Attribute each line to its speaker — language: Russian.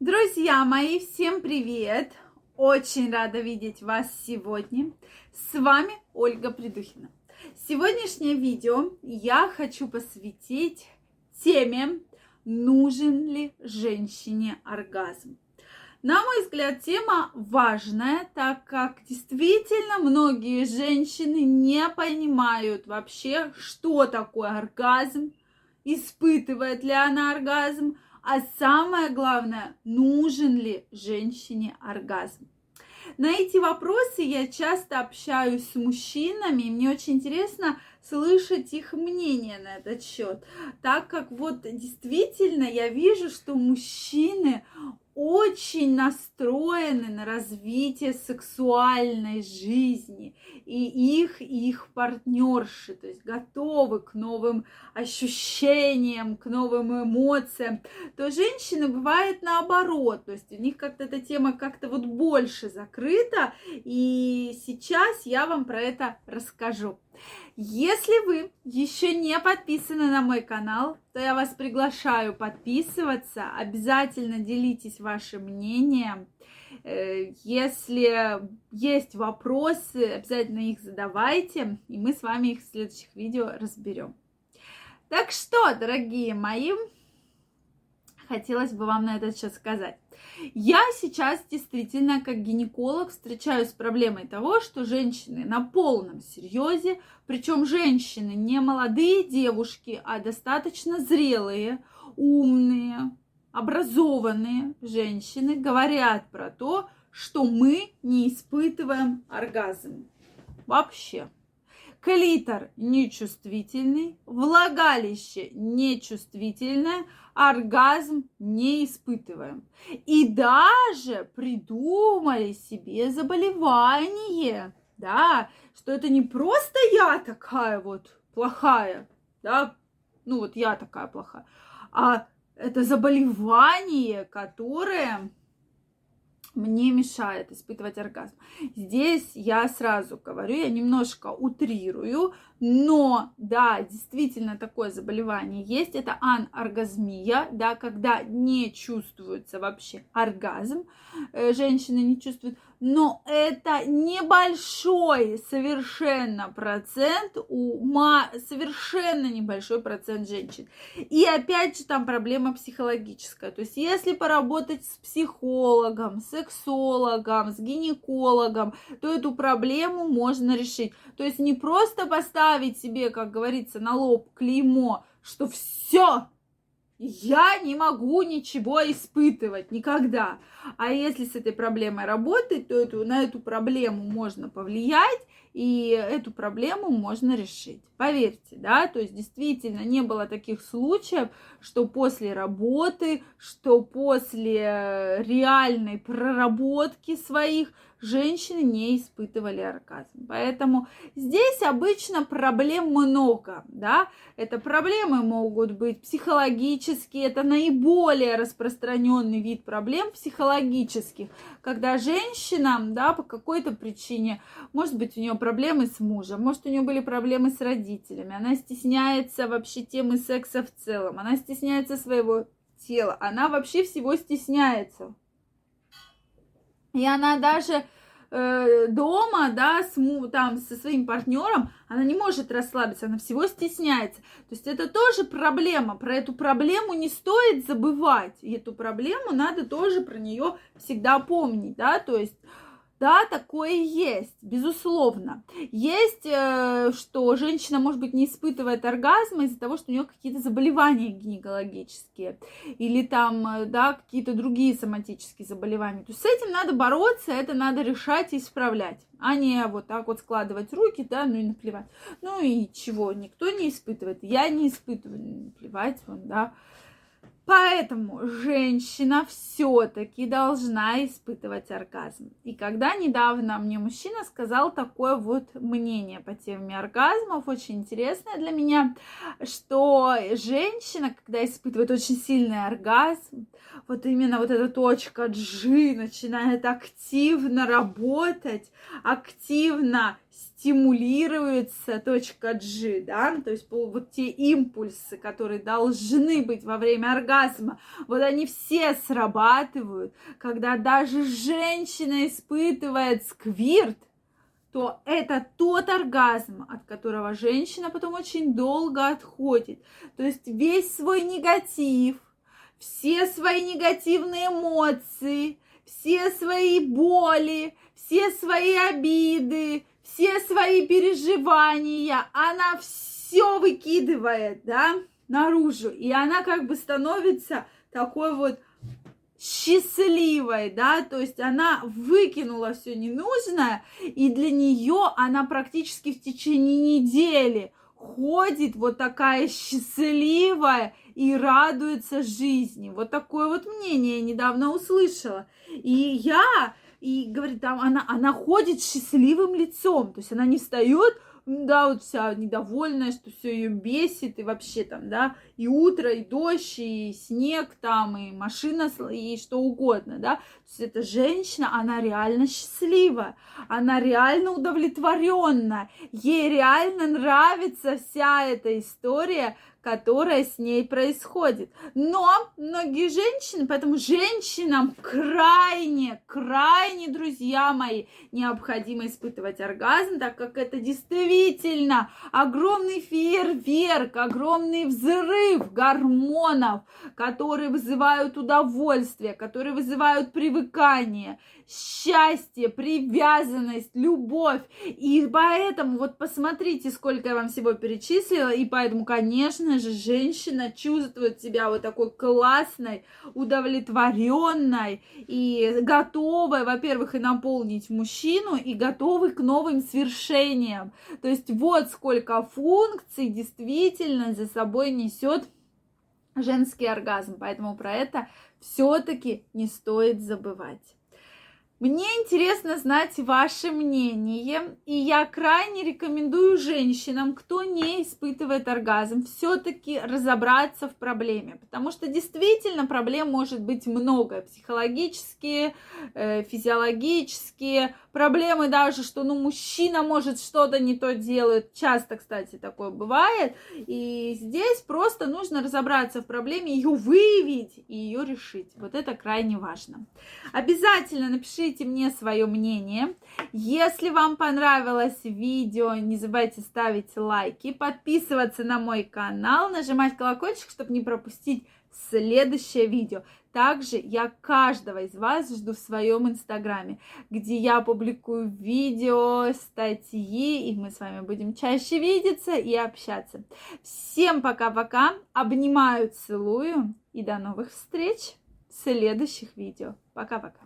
Speaker 1: Друзья мои, всем привет! Очень рада видеть вас сегодня. С вами Ольга Придухина. Сегодняшнее видео я хочу посвятить теме «Нужен ли женщине оргазм?». На мой взгляд, тема важная, так как действительно многие женщины не понимают вообще, что такое оргазм, испытывает ли она оргазм, а самое главное, нужен ли женщине оргазм. На эти вопросы я часто общаюсь с мужчинами, и мне очень интересно слышать их мнение на этот счет, так как вот действительно я вижу, что мужчины очень настроены на развитие сексуальной жизни и их, и их партнерши, то есть готовы к новым ощущениям, к новым эмоциям, то женщины бывает наоборот, то есть у них как-то эта тема как-то вот больше закрыта, и сейчас я вам про это расскажу. Если вы еще не подписаны на мой канал, то я вас приглашаю подписываться. Обязательно делитесь вашим мнением. Э, если есть вопросы, обязательно их задавайте, и мы с вами их в следующих видео разберем. Так что, дорогие мои, хотелось бы вам на этот счет сказать. Я сейчас действительно как гинеколог встречаюсь с проблемой того, что женщины на полном серьезе, причем женщины не молодые девушки, а достаточно зрелые, умные, образованные женщины говорят про то, что мы не испытываем оргазм. Вообще. Клитор нечувствительный, влагалище нечувствительное, оргазм не испытываем. И даже придумали себе заболевание, да, что это не просто я такая вот плохая, да, ну вот я такая плохая, а это заболевание, которое мне мешает испытывать оргазм. Здесь я сразу говорю, я немножко утрирую, но да, действительно такое заболевание есть. Это аноргазмия, да, когда не чувствуется вообще оргазм, э, женщины не чувствуют но это небольшой совершенно процент у ма, совершенно небольшой процент женщин. И опять же там проблема психологическая. То есть если поработать с психологом, сексологом, с гинекологом, то эту проблему можно решить. То есть не просто поставить себе, как говорится, на лоб клеймо, что все, я не могу ничего испытывать никогда. А если с этой проблемой работать, то эту, на эту проблему можно повлиять, и эту проблему можно решить. Поверьте, да, то есть действительно не было таких случаев, что после работы, что после реальной проработки своих женщины не испытывали оргазм. Поэтому здесь обычно проблем много, да. Это проблемы могут быть психологические, это наиболее распространенный вид проблем психологических, когда женщина, да, по какой-то причине, может быть, у нее проблемы с мужем, может, у нее были проблемы с родителями, она стесняется вообще темы секса в целом, она стесняется своего тела, она вообще всего стесняется. И она даже э, дома, да, с, там, со своим партнером, она не может расслабиться, она всего стесняется. То есть это тоже проблема. Про эту проблему не стоит забывать. И эту проблему надо тоже про нее всегда помнить, да, то есть да, такое есть, безусловно. Есть, э, что женщина, может быть, не испытывает оргазма из-за того, что у нее какие-то заболевания гинекологические или там, э, да, какие-то другие соматические заболевания. То есть с этим надо бороться, это надо решать и исправлять, а не вот так вот складывать руки, да, ну и наплевать. Ну и чего, никто не испытывает, я не испытываю, наплевать, вон, да. Поэтому женщина все-таки должна испытывать оргазм. И когда недавно мне мужчина сказал такое вот мнение по теме оргазмов, очень интересное для меня, что женщина, когда испытывает очень сильный оргазм, вот именно вот эта точка G начинает активно работать, активно стимулируется точка G, да, то есть вот те импульсы, которые должны быть во время оргазма, вот они все срабатывают, когда даже женщина испытывает сквирт, то это тот оргазм, от которого женщина потом очень долго отходит. То есть весь свой негатив, все свои негативные эмоции, все свои боли, все свои обиды, все свои переживания, она все выкидывает, да, наружу. И она как бы становится такой вот счастливой, да, то есть она выкинула все ненужное, и для нее она практически в течение недели ходит вот такая счастливая и радуется жизни. Вот такое вот мнение я недавно услышала. И я и говорит, там она, она ходит счастливым лицом, то есть она не встает, да, вот вся недовольная, что все ее бесит, и вообще там, да, и утро, и дождь, и снег там, и машина, и что угодно, да. То есть эта женщина, она реально счастлива, она реально удовлетворенна, ей реально нравится вся эта история, которая с ней происходит. Но многие женщины, поэтому женщинам крайне, крайне, друзья мои, необходимо испытывать оргазм, так как это действительно огромный фейерверк, огромный взрыв гормонов, которые вызывают удовольствие, которые вызывают привыкание, счастье, привязанность, любовь. И поэтому вот посмотрите, сколько я вам всего перечислила, и поэтому, конечно же, женщина чувствует себя вот такой классной, удовлетворенной и готовой, во-первых, и наполнить мужчину, и готовой к новым свершениям. То есть вот сколько функций действительно за собой несет женский оргазм. Поэтому про это все-таки не стоит забывать. Мне интересно знать ваше мнение, и я крайне рекомендую женщинам, кто не испытывает оргазм, все-таки разобраться в проблеме, потому что действительно проблем может быть много, психологические, э, физиологические, проблемы даже, что ну мужчина может что-то не то делает, часто, кстати, такое бывает, и здесь просто нужно разобраться в проблеме, ее выявить и ее решить, вот это крайне важно. Обязательно напишите напишите мне свое мнение. Если вам понравилось видео, не забывайте ставить лайки, подписываться на мой канал, нажимать колокольчик, чтобы не пропустить следующее видео. Также я каждого из вас жду в своем инстаграме, где я публикую видео, статьи, и мы с вами будем чаще видеться и общаться. Всем пока-пока, обнимаю, целую и до новых встреч в следующих видео. Пока-пока.